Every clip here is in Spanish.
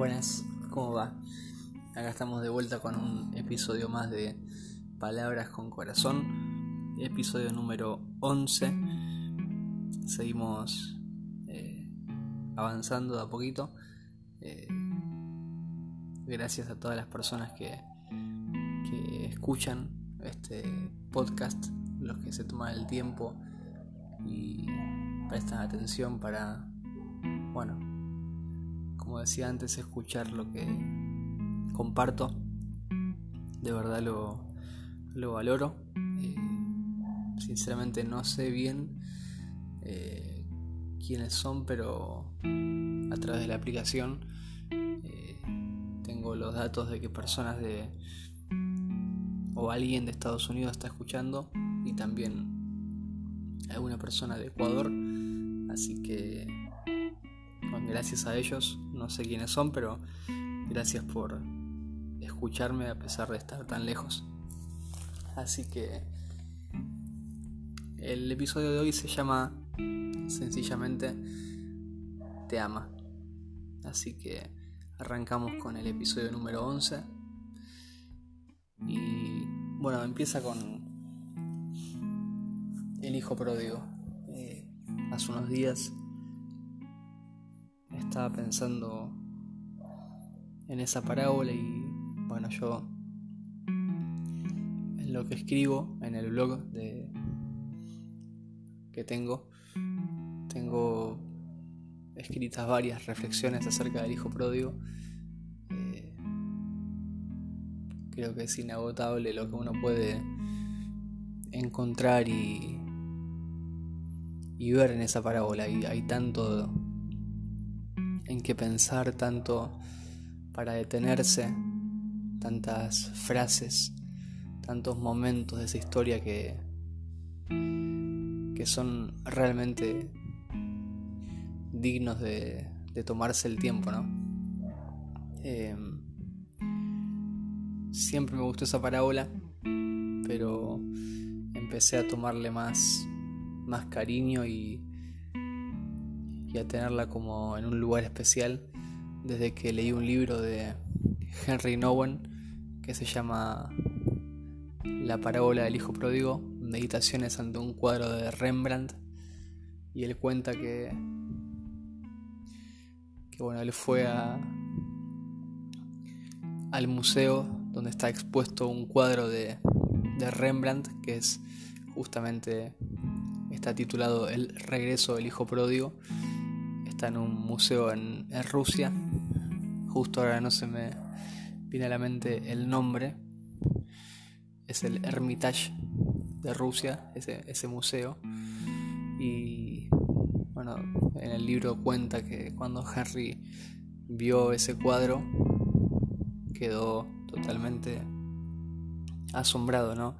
Buenas, ¿cómo va? Acá estamos de vuelta con un episodio más de Palabras con Corazón, episodio número 11. Seguimos eh, avanzando de a poquito. Eh, gracias a todas las personas que, que escuchan este podcast, los que se toman el tiempo y prestan atención para, bueno, como decía antes, escuchar lo que comparto. De verdad lo, valoro. Eh, sinceramente no sé bien eh, quiénes son, pero a través de la aplicación eh, tengo los datos de que personas de o alguien de Estados Unidos está escuchando y también alguna persona de Ecuador. Así que gracias a ellos, no sé quiénes son, pero gracias por escucharme a pesar de estar tan lejos. Así que el episodio de hoy se llama sencillamente Te ama. Así que arrancamos con el episodio número 11. Y bueno, empieza con el hijo pródigo. Eh, hace unos días estaba pensando en esa parábola y bueno, yo en lo que escribo en el blog de, que tengo, tengo escritas varias reflexiones acerca del hijo pródigo. Eh, creo que es inagotable lo que uno puede encontrar y, y ver en esa parábola. Y hay tanto en qué pensar, tanto para detenerse, tantas frases, tantos momentos de esa historia que, que son realmente dignos de, tomarse el tiempo, ¿no? Em, siempre me gustó esa parábola, pero empecé a tomarle más, más cariño y, y a tenerla como en un lugar especial desde que leí un libro de Henry Nowen que se llama La parábola del hijo pródigo, meditaciones ante un cuadro de Rembrandt. Y él cuenta que que bueno, él fue a al museo donde está expuesto un cuadro de, de Rembrandt que es justamente está titulado El regreso del hijo pródigo está en un museo en, Rusia. Justo ahora no se me viene a la mente el nombre. Es el Hermitage de Rusia, ese, ese museo. Y bueno, en el libro cuenta que cuando Henry vio ese cuadro, quedó totalmente asombrado, ¿no?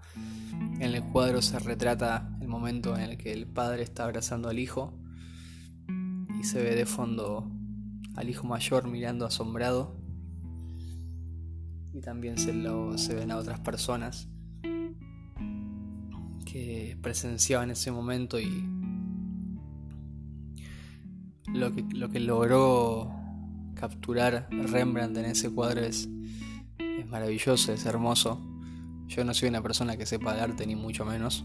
En el cuadro se retrata el momento en el que el padre está abrazando al hijo y se ve de fondo al hijo mayor mirando asombrado y también se, lo, se ven a otras personas que presenciaban ese momento y lo que, lo que logró capturar Rembrandt en ese cuadro es, es maravilloso, es hermoso. Yo no soy una persona que sepa de arte ni mucho menos,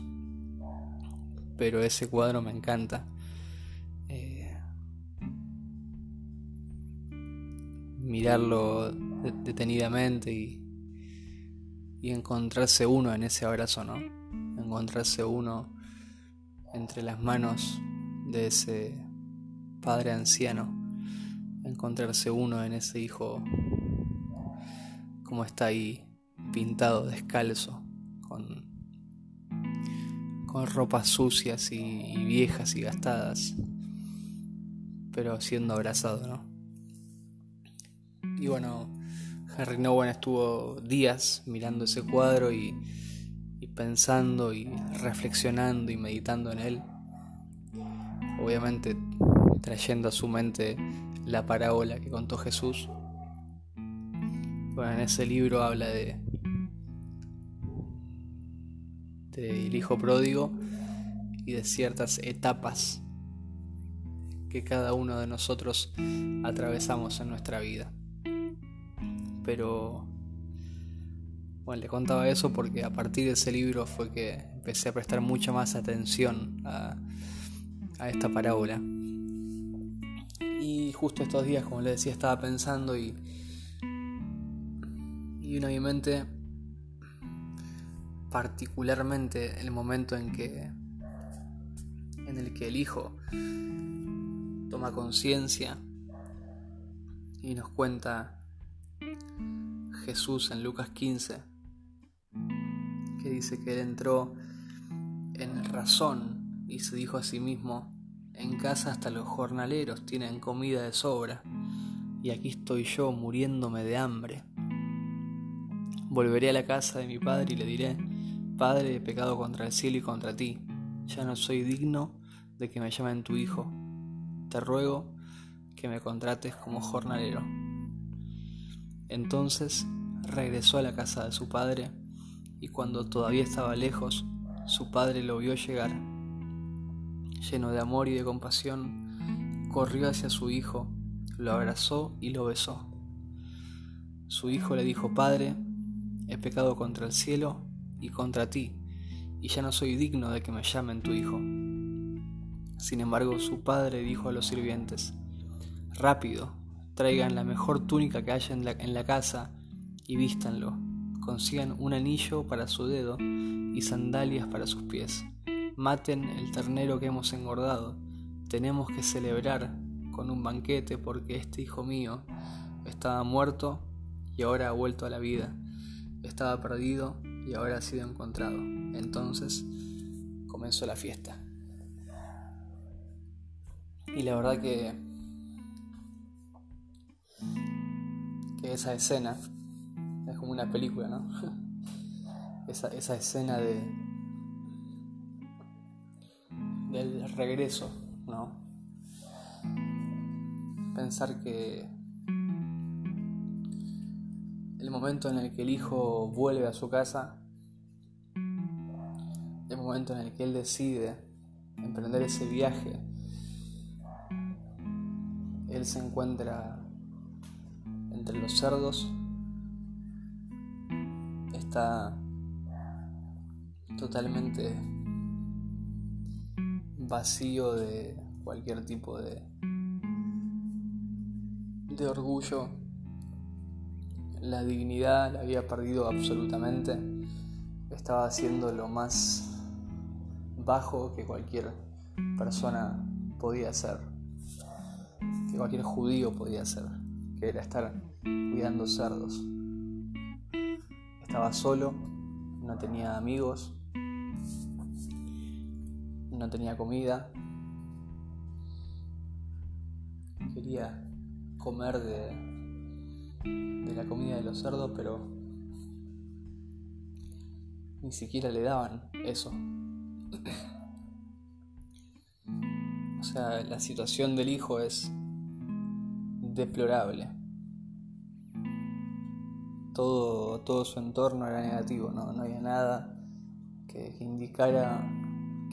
pero ese cuadro me encanta. Mirarlo detenidamente y, y encontrarse uno en ese abrazo, ¿no? Encontrarse uno entre las manos de ese padre anciano, encontrarse uno en ese hijo como está ahí pintado descalzo, con, con ropas sucias y, y viejas y gastadas, pero siendo abrazado, ¿no? Y bueno, Henry Nowen estuvo días mirando ese cuadro y, pensando y reflexionando y meditando en él. Obviamente trayendo a su mente la parábola que contó Jesús. Bueno, en ese libro habla de del hijo pródigo y de ciertas etapas que cada uno de nosotros atravesamos en nuestra vida. Pero bueno, le contaba eso porque a partir de ese libro fue que empecé a prestar mucha más atención a, esta parábola. Y justo estos días, como le decía, estaba pensando y, y a mi mente particularmente el momento en que en el que el hijo toma conciencia y nos cuenta Jesús en Lucas 15 que dice que él entró en razón y se dijo a sí mismo en casa hasta los jornaleros tienen comida de sobra y aquí estoy yo muriéndome de hambre. Volveré a la casa de mi padre y le diré, Padre, he pecado contra el cielo y contra ti, ya no soy digno de que me llamen tu hijo. Te ruego que me contrates como jornalero. Entonces regresó a la casa de su padre y cuando todavía estaba lejos, su padre lo vio llegar lleno de amor y de compasión, corrió hacia su hijo, lo abrazó y lo besó. Su hijo le dijo, Padre, he pecado contra el cielo y contra ti, y ya no soy digno de que me llamen tu hijo. Sin embargo, su padre dijo a los sirvientes, Rápido, traigan la mejor túnica que haya en la, en la casa y vístanlo. Consigan un anillo para su dedo y sandalias para sus pies maten el ternero que hemos engordado. Tenemos que celebrar con un banquete porque este hijo mío estaba muerto y ahora ha vuelto a la vida. Estaba perdido y ahora ha sido encontrado. Entonces comenzó la fiesta. Y la verdad que, que esa escena es como una película, ¿no? esa, esa escena de, del regreso, ¿no? Pensar que el momento en el que el hijo vuelve a su casa, el momento en el que él decide emprender ese viaje, él se encuentra entre los cerdos, está totalmente vacío de cualquier tipo de, de orgullo. La dignidad la había perdido absolutamente. Estaba haciendo lo más bajo que cualquier persona podía hacer, que cualquier judío podía hacer, que era estar cuidando cerdos. Estaba solo, no tenía amigos, no tenía comida, quería comer de, de la comida de los cerdos, pero ni siquiera le daban eso. O sea, la situación del hijo es deplorable. Todo, todo su entorno era negativo, no, no había nada que indicara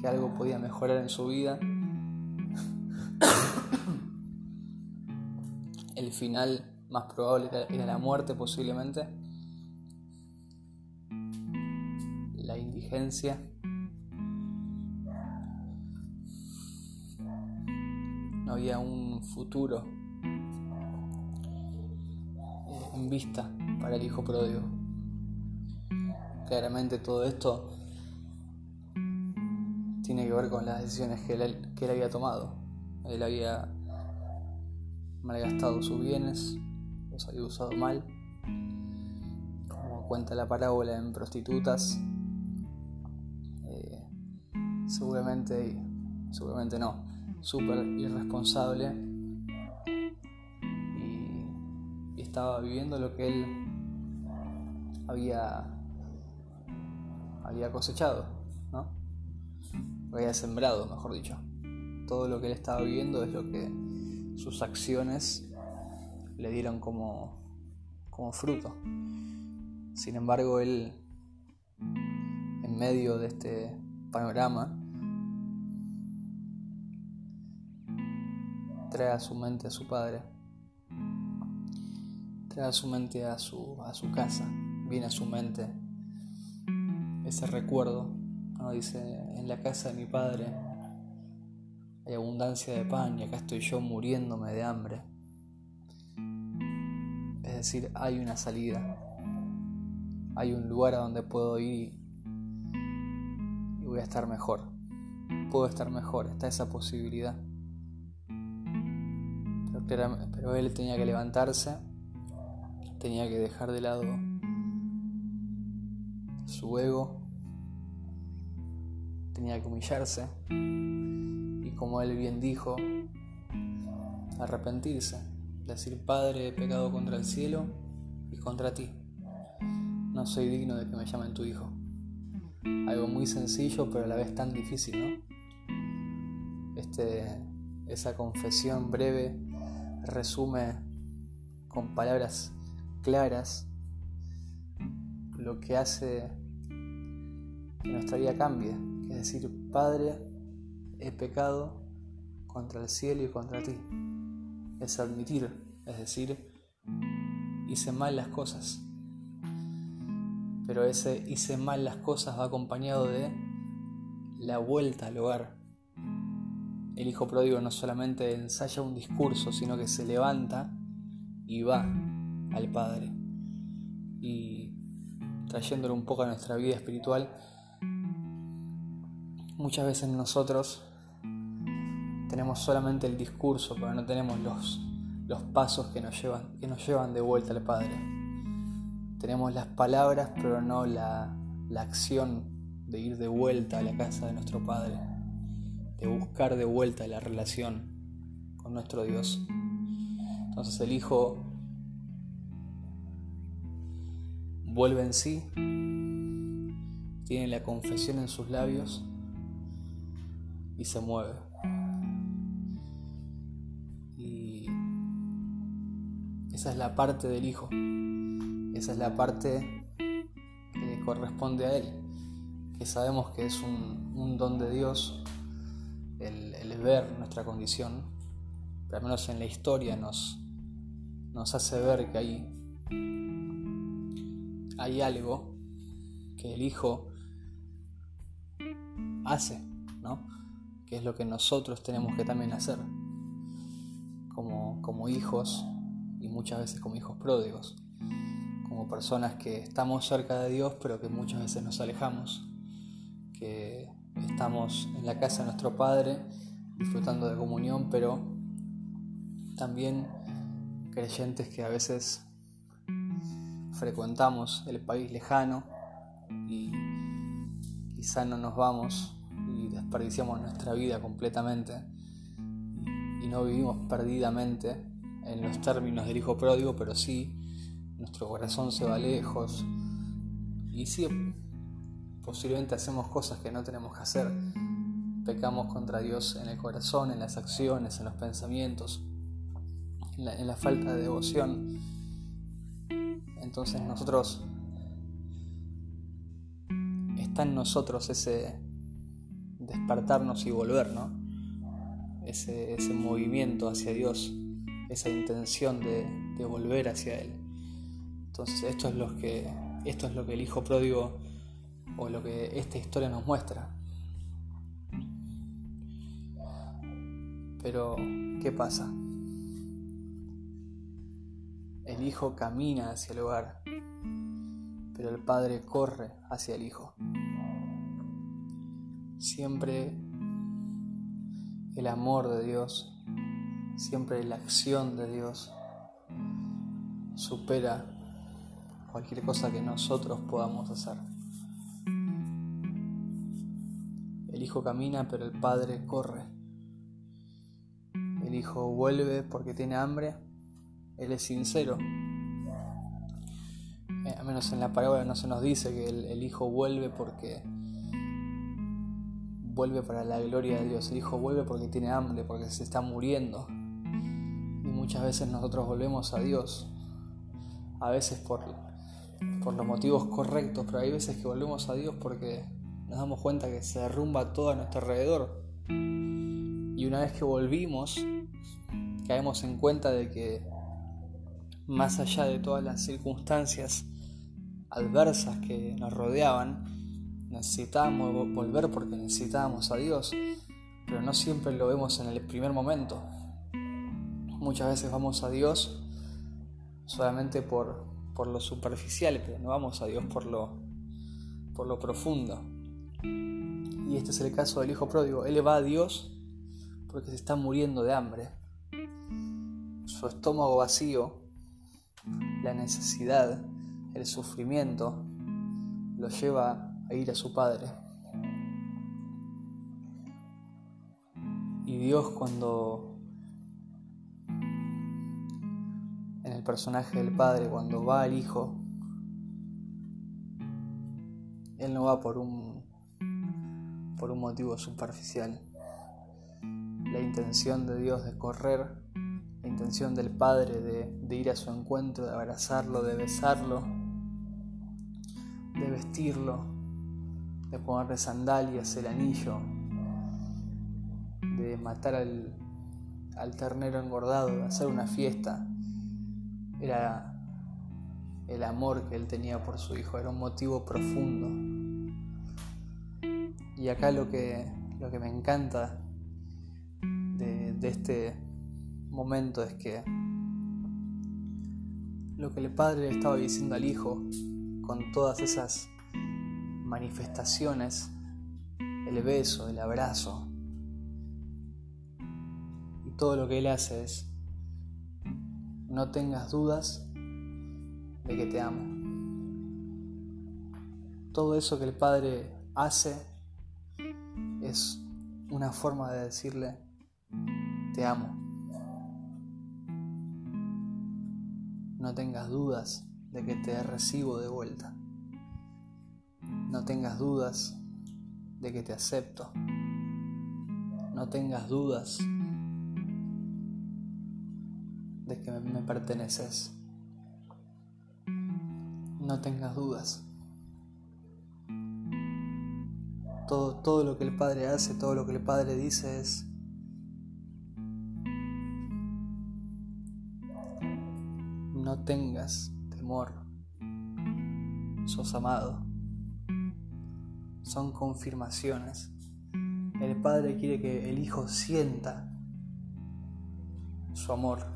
que algo podía mejorar en su vida. El final más probable era la muerte posiblemente. La indigencia. No había un futuro vista para el hijo pródigo. Claramente todo esto tiene que ver con las decisiones que él, que él había tomado. Él había malgastado sus bienes, los había usado mal, como cuenta la parábola en prostitutas. Eh, seguramente, seguramente no, súper irresponsable estaba viviendo lo que él había, había cosechado, ¿no? había sembrado, mejor dicho. Todo lo que él estaba viviendo es lo que sus acciones le dieron como, como fruto. Sin embargo, él, en medio de este panorama, trae a su mente a su padre. Trae a su mente a su, a su casa, viene a su mente ese recuerdo, ¿no? dice, en la casa de mi padre hay abundancia de pan y acá estoy yo muriéndome de hambre. Es decir, hay una salida, hay un lugar a donde puedo ir y voy a estar mejor, puedo estar mejor, está esa posibilidad. Pero, pero él tenía que levantarse tenía que dejar de lado su ego, tenía que humillarse y como él bien dijo, arrepentirse, decir, Padre, he pecado contra el cielo y contra ti. No soy digno de que me llamen tu hijo. Algo muy sencillo pero a la vez tan difícil, ¿no? Este, esa confesión breve resume con palabras claras, lo que hace que nuestra vida cambie, es decir, Padre, he pecado contra el cielo y contra ti. Es admitir, es decir, hice mal las cosas. Pero ese hice mal las cosas va acompañado de la vuelta al hogar. El hijo pródigo no solamente ensaya un discurso, sino que se levanta y va al Padre. Y trayéndolo un poco a nuestra vida espiritual, muchas veces nosotros tenemos solamente el discurso, pero no tenemos los, los pasos que nos, llevan, que nos llevan de vuelta al Padre. Tenemos las palabras, pero no la, la acción de ir de vuelta a la casa de nuestro Padre, de buscar de vuelta la relación con nuestro Dios. Entonces el Hijo vuelve en sí, tiene la confesión en sus labios y se mueve. Y esa es la parte del Hijo, esa es la parte que corresponde a Él, que sabemos que es un, don de Dios el, el, ver nuestra condición, pero al menos en la historia nos, nos hace ver que hay hay algo que el Hijo hace, ¿no? Que es lo que nosotros tenemos que también hacer como, como hijos y muchas veces como hijos pródigos, como personas que estamos cerca de Dios pero que muchas veces nos alejamos, que estamos en la casa de nuestro Padre disfrutando de comunión, pero también creyentes que a veces frecuentamos el país lejano y quizá no nos vamos y desperdiciamos nuestra vida completamente y no vivimos perdidamente en los términos del hijo pródigo, pero sí nuestro corazón se va lejos y sí posiblemente hacemos cosas que no tenemos que hacer. Pecamos contra Dios en el corazón, en las acciones, en los pensamientos, en la, en la falta de devoción entonces nosotros, está en nosotros ese despertarnos y volver, ¿no? Ese, movimiento hacia Dios, esa intención de, de, volver hacia Él. Entonces esto es, lo que, esto es lo que el Hijo Pródigo o lo que esta historia nos muestra. Pero, ¿qué pasa? El hijo camina hacia el hogar, pero el padre corre hacia el hijo. Siempre el amor de Dios, siempre la acción de Dios supera cualquier cosa que nosotros podamos hacer. El hijo camina, pero el padre corre. El hijo vuelve porque tiene hambre él es sincero. Eh, al menos en la parábola no se nos dice que el, Hijo vuelve porque vuelve para la gloria de Dios. El Hijo vuelve porque tiene hambre, porque se está muriendo. Y muchas veces nosotros volvemos a Dios. A veces por, por los motivos correctos, pero hay veces que volvemos a Dios porque nos damos cuenta que se derrumba todo a nuestro alrededor. Y una vez que volvimos, caemos en cuenta de que más allá de todas las circunstancias adversas que nos rodeaban, necesitábamos volver porque necesitábamos a Dios, pero no siempre lo vemos en el primer momento. Muchas veces vamos a Dios solamente por, por lo superficial, pero no vamos a Dios por lo, por lo profundo. Y este es el caso del hijo pródigo. Él va a Dios porque se está muriendo de hambre. Su estómago vacío, la necesidad, el sufrimiento, lo lleva a ir a su padre. Y Dios cuando en el personaje del padre, cuando va al hijo, él no va por un por un motivo superficial. La intención de Dios de correr, la intención del Padre de, ir a su encuentro, de abrazarlo, de besarlo, de vestirlo, de ponerle sandalias, el anillo, de matar al, ternero engordado, de hacer una fiesta. Era el amor que él tenía por su hijo, era un motivo profundo y acá lo que, lo que me encanta de, este momento es que lo que el padre le estaba diciendo al hijo con todas esas manifestaciones, el beso, el abrazo, y todo lo que él hace es, no tengas dudas de que te amo. Todo eso que el padre hace es una forma de decirle, te amo. No tengas dudas de que te recibo de vuelta. No tengas dudas de que te acepto. No tengas dudas de que me perteneces. No tengas dudas. Todo, lo que el Padre hace, todo lo que el Padre dice es tengas temor, sos amado. Son confirmaciones. El Padre quiere que el Hijo sienta su amor.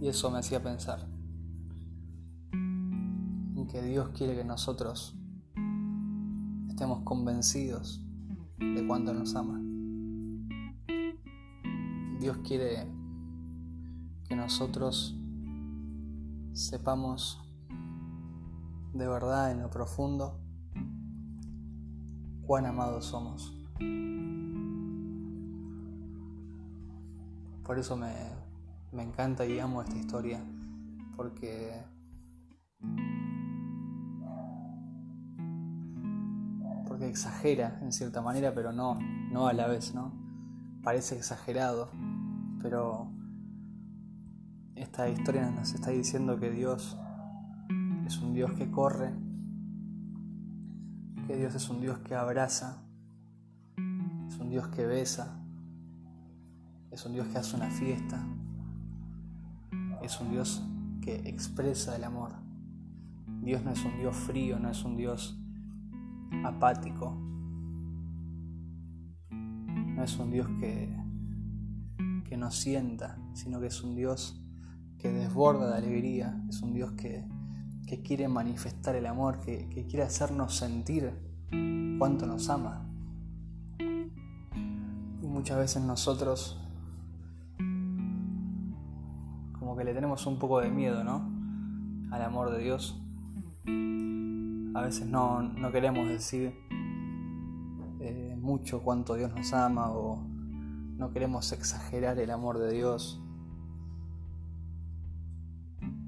Y eso me hacía pensar que Dios quiere que nosotros estemos convencidos de cuánto nos ama. Dios quiere que nosotros sepamos de verdad en lo profundo cuán amados somos. Por eso me, me encanta y amo esta historia, porque porque exagera en cierta manera, pero no, no a la vez, ¿no? Parece exagerado, pero esta historia nos está diciendo que Dios es un Dios que corre, que Dios es un Dios que abraza, es un Dios que besa, es un Dios que hace una fiesta, es un Dios que expresa el amor. Dios no es un Dios frío, no es un Dios apático. No es un Dios que, que nos sienta, sino que es un Dios que desborda de alegría, es un Dios que, que quiere manifestar el amor, que, que quiere hacernos sentir cuánto nos ama. Y muchas veces nosotros como que le tenemos un poco de miedo, ¿no? Al amor de Dios a veces no, queremos decir mucho cuánto Dios nos ama o no queremos exagerar el amor de Dios.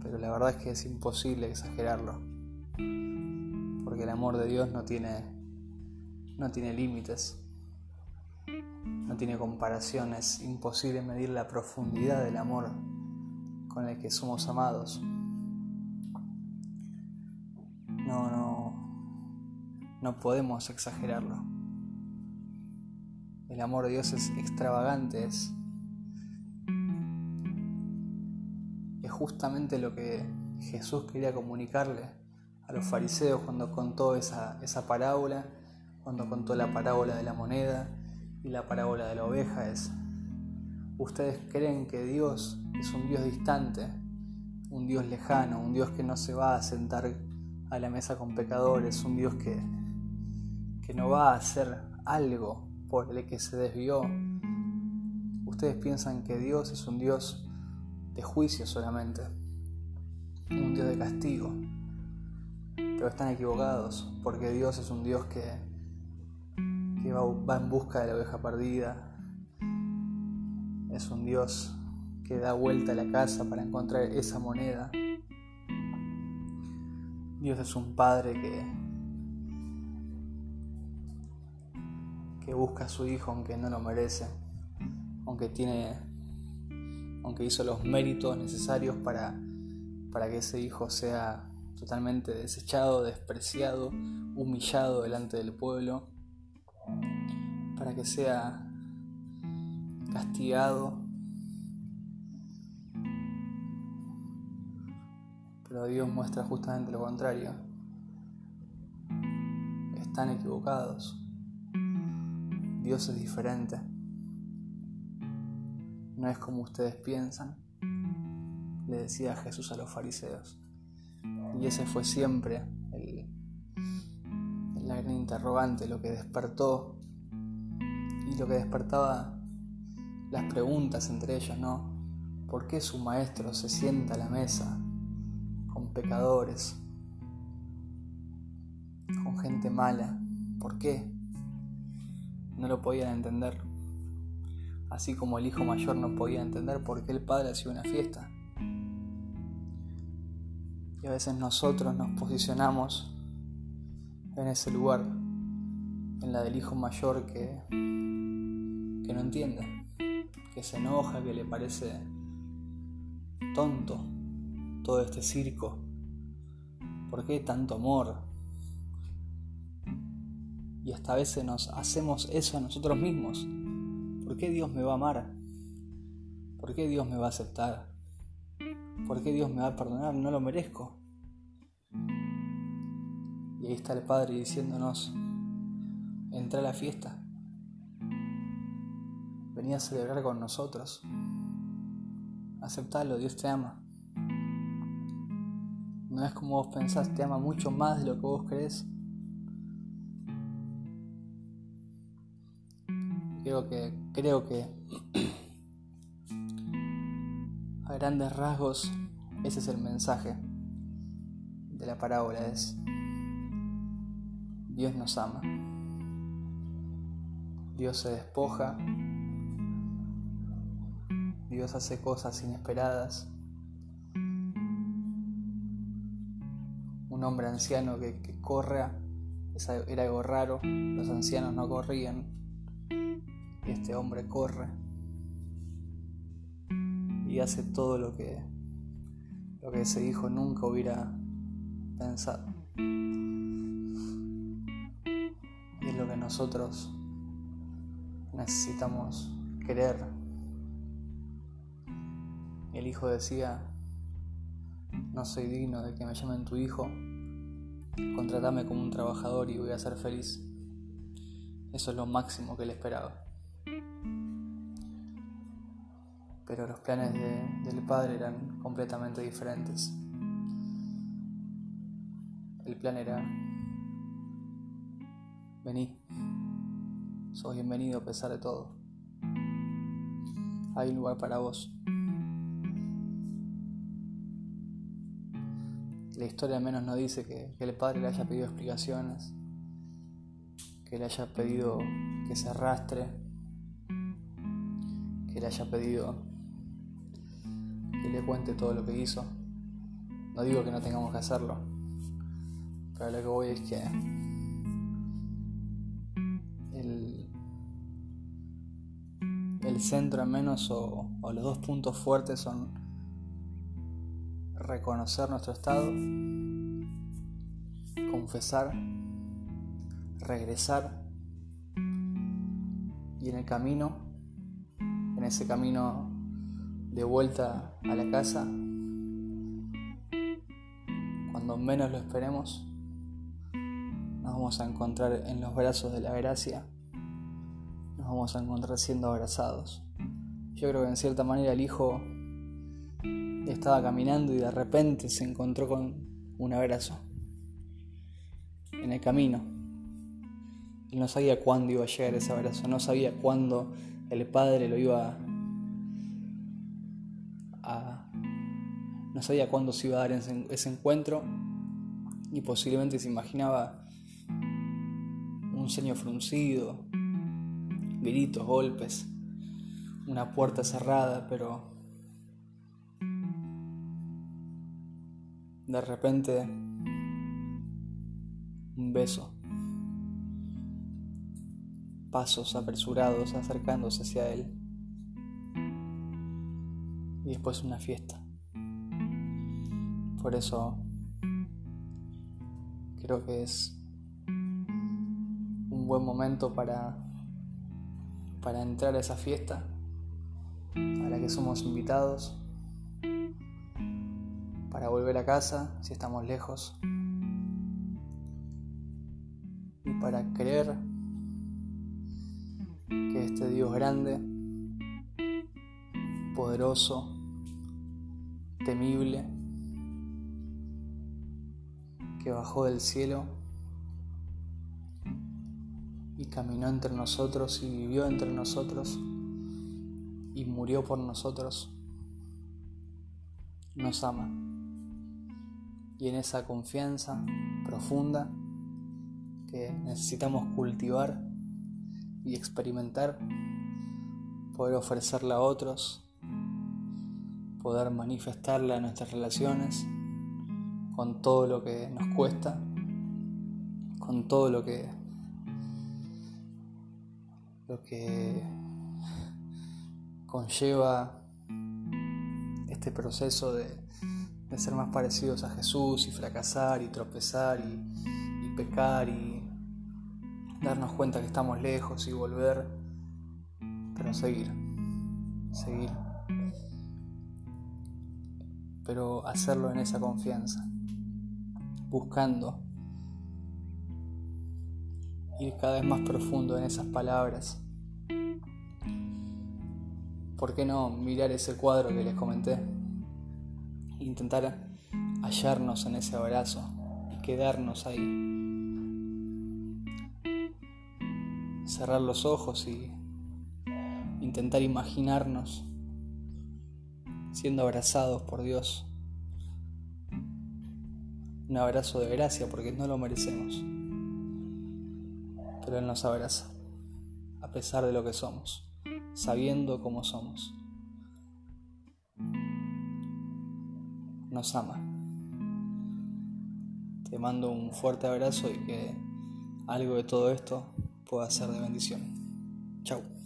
Pero la verdad es que es imposible exagerarlo. Porque el amor de Dios no tiene, no tiene límites. No tiene comparaciones. Imposible medir la profundidad del amor con el que somos amados. No, no, no podemos exagerarlo el amor de Dios es extravagante, es, justamente lo que Jesús quería comunicarle a los fariseos cuando contó esa, esa parábola, cuando contó la parábola de la moneda y la parábola de la oveja es, ustedes creen que Dios es un Dios distante, un Dios lejano, un Dios que no se va a sentar a la mesa con pecadores, un Dios que, que no va a hacer algo por el que se desvió. Ustedes piensan que Dios es un Dios de juicio solamente, un Dios de castigo, pero están equivocados porque Dios es un Dios que, que va, va en busca de la oveja perdida, es un Dios que da vuelta a la casa para encontrar esa moneda. Dios es un padre que, que busca a su hijo aunque no lo merece, aunque tiene, aunque hizo los méritos necesarios para, para que ese hijo sea totalmente desechado, despreciado, humillado delante del pueblo, para que sea castigado pero Dios muestra justamente lo contrario. Están equivocados. Dios es diferente. No es como ustedes piensan, le decía Jesús a los fariseos. Y ese fue siempre el, la gran interrogante, lo que despertó y lo que despertaba las preguntas entre ellos, ¿no? ¿Por qué su maestro se sienta a la mesa pecadores, con gente mala. ¿Por qué? No lo podían entender. Así como el hijo mayor no podía entender por qué el padre hacía una fiesta. Y a veces nosotros nos posicionamos en ese lugar, en la del hijo mayor que, que no entiende, que se enoja, que le parece tonto todo este circo ¿Por qué tanto amor? Y hasta a veces nos hacemos eso a nosotros mismos. ¿Por qué Dios me va a amar? ¿Por qué Dios me va a aceptar? ¿Por qué Dios me va a perdonar? No lo merezco. Y ahí está el Padre diciéndonos, entra a la fiesta. Venía a celebrar con nosotros. Aceptalo, Dios te ama. No es como vos pensás, te ama mucho más de lo que vos crees. Creo que, creo que a grandes rasgos ese es el mensaje de la parábola, es Dios nos ama. Dios se despoja. Dios hace cosas inesperadas. un hombre anciano que, que corra, era algo raro, los ancianos no corrían, y este hombre corre y hace todo lo que, lo que ese hijo nunca hubiera pensado. Y es lo que nosotros necesitamos querer. El hijo decía, no soy digno de que me llamen tu hijo, contratame como un trabajador y voy a ser feliz. Eso es lo máximo que le esperaba. Pero los planes del padre eran completamente diferentes. El plan era, vení, sos bienvenido a pesar de todo. Hay un lugar para vos. La historia al menos no dice que, el padre le haya pedido explicaciones, que le haya pedido que se arrastre, que le haya pedido que le cuente todo lo que hizo. No digo que no tengamos que hacerlo, pero lo que voy es que el, el centro al menos o, los dos puntos fuertes son reconocer nuestro estado, confesar, regresar y en el camino, ese camino de vuelta a la casa, cuando menos lo esperemos, nos vamos a encontrar en los brazos de la gracia, nos vamos a encontrar siendo abrazados. Yo creo que en cierta manera el Hijo estaba caminando y de repente se encontró con un abrazo en el camino. Él no sabía cuándo iba a llegar ese abrazo, no sabía cuándo el Padre lo iba a... no sabía cuándo se iba a dar ese, encuentro y posiblemente se imaginaba un ceño fruncido, gritos, golpes, una puerta cerrada, pero de repente un beso, pasos apresurados acercándose hacia él y después una fiesta. Por eso creo que es un buen momento para, para entrar a esa fiesta a la que somos invitados para volver a casa si estamos lejos y para creer que este Dios grande, poderoso, temible, que bajó del cielo y caminó entre nosotros y vivió entre nosotros y murió por nosotros, nos ama. Y en esa confianza profunda que necesitamos cultivar y experimentar, poder ofrecerla a otros, poder manifestarla en nuestras relaciones, con todo lo que nos cuesta, con todo lo que lo que conlleva este proceso de ser más parecidos a Jesús y fracasar y tropezar y, pecar y darnos cuenta que estamos lejos y volver, pero seguir, seguir, pero hacerlo en esa confianza, buscando ir cada vez más profundo en esas palabras. ¿Por qué no mirar ese cuadro que les comenté? intentar hallarnos en ese abrazo y quedarnos ahí. Cerrar los ojos y intentar imaginarnos siendo abrazados por Dios. Un abrazo de gracia porque no lo merecemos. Pero Él nos abraza, a pesar de lo que somos, sabiendo cómo somos. nos ama. Te mando un fuerte abrazo y que algo de todo esto pueda ser de bendición. Chao.